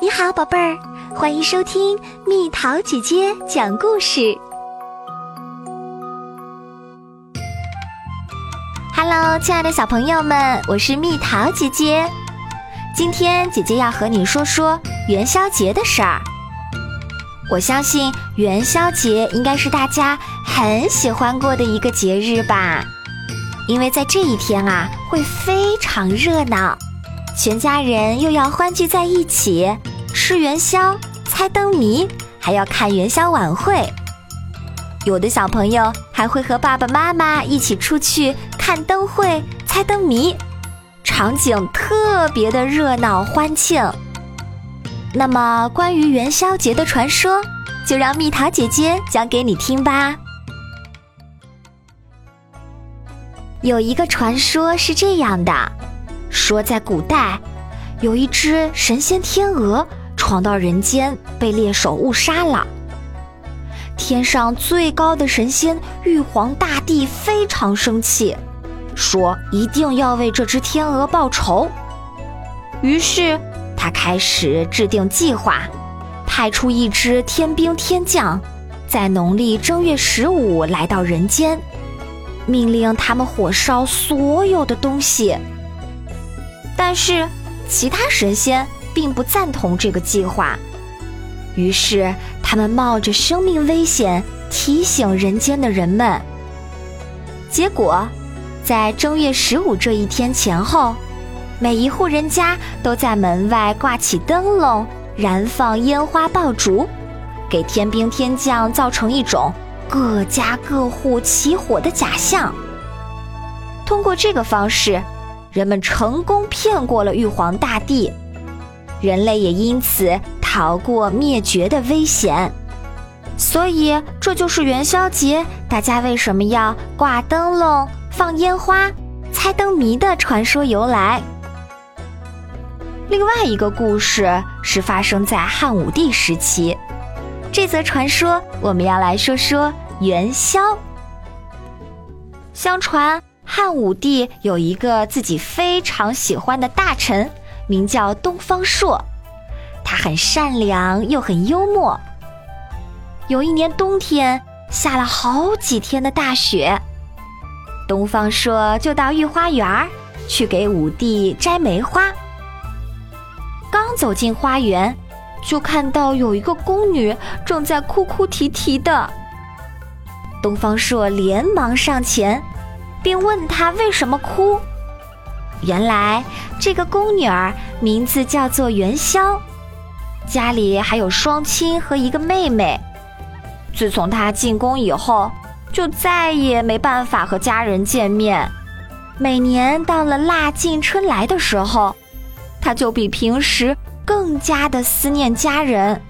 你好，宝贝儿，欢迎收听蜜桃姐姐讲故事。Hello，亲爱的小朋友们，我是蜜桃姐姐。今天姐姐要和你说说元宵节的事儿。我相信元宵节应该是大家很喜欢过的一个节日吧，因为在这一天啊，会非常热闹。全家人又要欢聚在一起，吃元宵、猜灯谜，还要看元宵晚会。有的小朋友还会和爸爸妈妈一起出去看灯会、猜灯谜，场景特别的热闹欢庆。那么，关于元宵节的传说，就让蜜桃姐姐讲给你听吧。有一个传说是这样的。说在古代，有一只神仙天鹅闯到人间，被猎手误杀了。天上最高的神仙玉皇大帝非常生气，说一定要为这只天鹅报仇。于是他开始制定计划，派出一支天兵天将，在农历正月十五来到人间，命令他们火烧所有的东西。但是，其他神仙并不赞同这个计划，于是他们冒着生命危险提醒人间的人们。结果，在正月十五这一天前后，每一户人家都在门外挂起灯笼，燃放烟花爆竹，给天兵天将造成一种各家各户起火的假象。通过这个方式。人们成功骗过了玉皇大帝，人类也因此逃过灭绝的危险。所以，这就是元宵节大家为什么要挂灯笼、放烟花、猜灯谜的传说由来。另外一个故事是发生在汉武帝时期，这则传说我们要来说说元宵。相传。汉武帝有一个自己非常喜欢的大臣，名叫东方朔。他很善良又很幽默。有一年冬天下了好几天的大雪，东方朔就到御花园去给武帝摘梅花。刚走进花园，就看到有一个宫女正在哭哭啼啼的。东方朔连忙上前。并问他为什么哭。原来这个宫女儿名字叫做元宵，家里还有双亲和一个妹妹。自从她进宫以后，就再也没办法和家人见面。每年到了腊尽春来的时候，她就比平时更加的思念家人，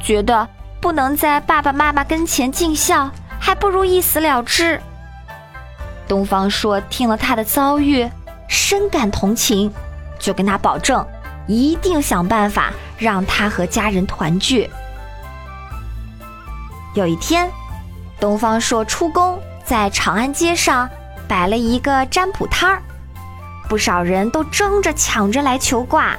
觉得不能在爸爸妈妈跟前尽孝，还不如一死了之。东方朔听了他的遭遇，深感同情，就跟他保证，一定想办法让他和家人团聚。有一天，东方朔出宫，在长安街上摆了一个占卜摊儿，不少人都争着抢着来求卦。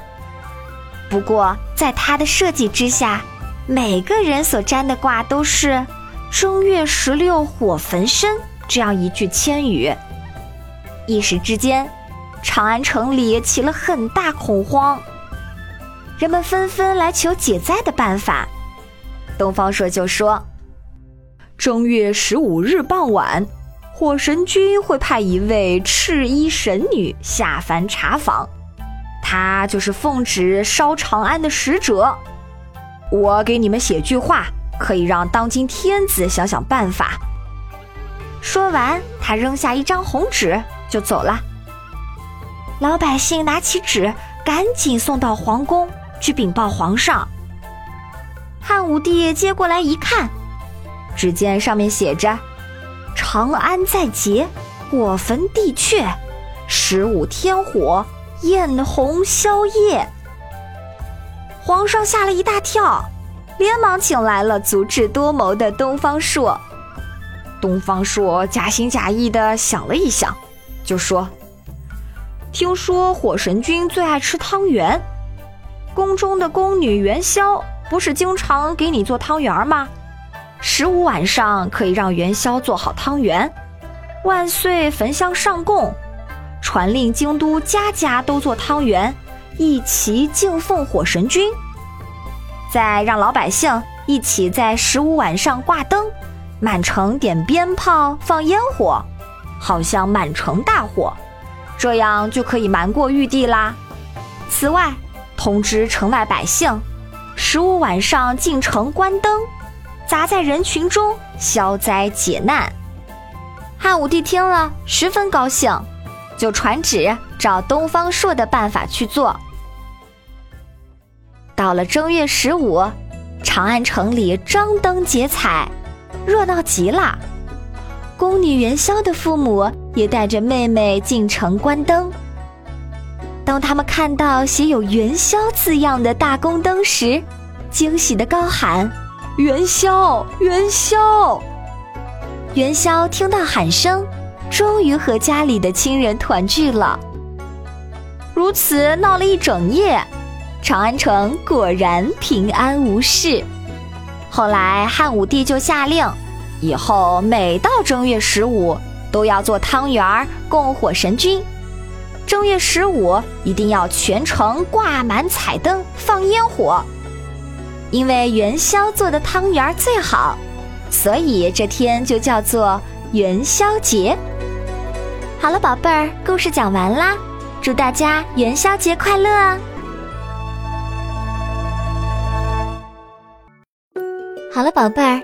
不过，在他的设计之下，每个人所占的卦都是正月十六火焚身。这样一句千语，一时之间，长安城里起了很大恐慌，人们纷纷来求解灾的办法。东方朔就说：“正月十五日傍晚，火神君会派一位赤衣神女下凡查访，她就是奉旨烧长安的使者。我给你们写句话，可以让当今天子想想办法。”说完，他扔下一张红纸就走了。老百姓拿起纸，赶紧送到皇宫去禀报皇上。汉武帝接过来一看，只见上面写着：“长安在劫，火焚帝阙，十五天火，焰红宵夜。”皇上吓了一大跳，连忙请来了足智多谋的东方朔。东方朔假心假意的想了一想，就说：“听说火神君最爱吃汤圆，宫中的宫女元宵不是经常给你做汤圆吗？十五晚上可以让元宵做好汤圆，万岁焚香上供，传令京都家家都做汤圆，一齐敬奉火神君。再让老百姓一起在十五晚上挂灯，满城点鞭炮、放烟火，好像满城大火，这样就可以瞒过玉帝啦。此外，通知城外百姓，十五晚上进城关灯，砸在人群中消灾解难。汉武帝听了十分高兴，就传旨照东方朔的办法去做。到了正月十五，长安城里张灯结彩，热闹极了。宫女元宵的父母也带着妹妹进城关灯。当他们看到写有“元宵”字样的大宫灯时，惊喜的高喊：“元宵，元宵！”元宵听到喊声，终于和家里的亲人团聚了。如此闹了一整夜。长安城果然平安无事。后来汉武帝就下令，以后每到正月十五都要做汤圆儿供火神君。正月十五一定要全城挂满彩灯、放烟火，因为元宵做的汤圆儿最好，所以这天就叫做元宵节。好了，宝贝儿，故事讲完啦，祝大家元宵节快乐！好了，宝贝儿，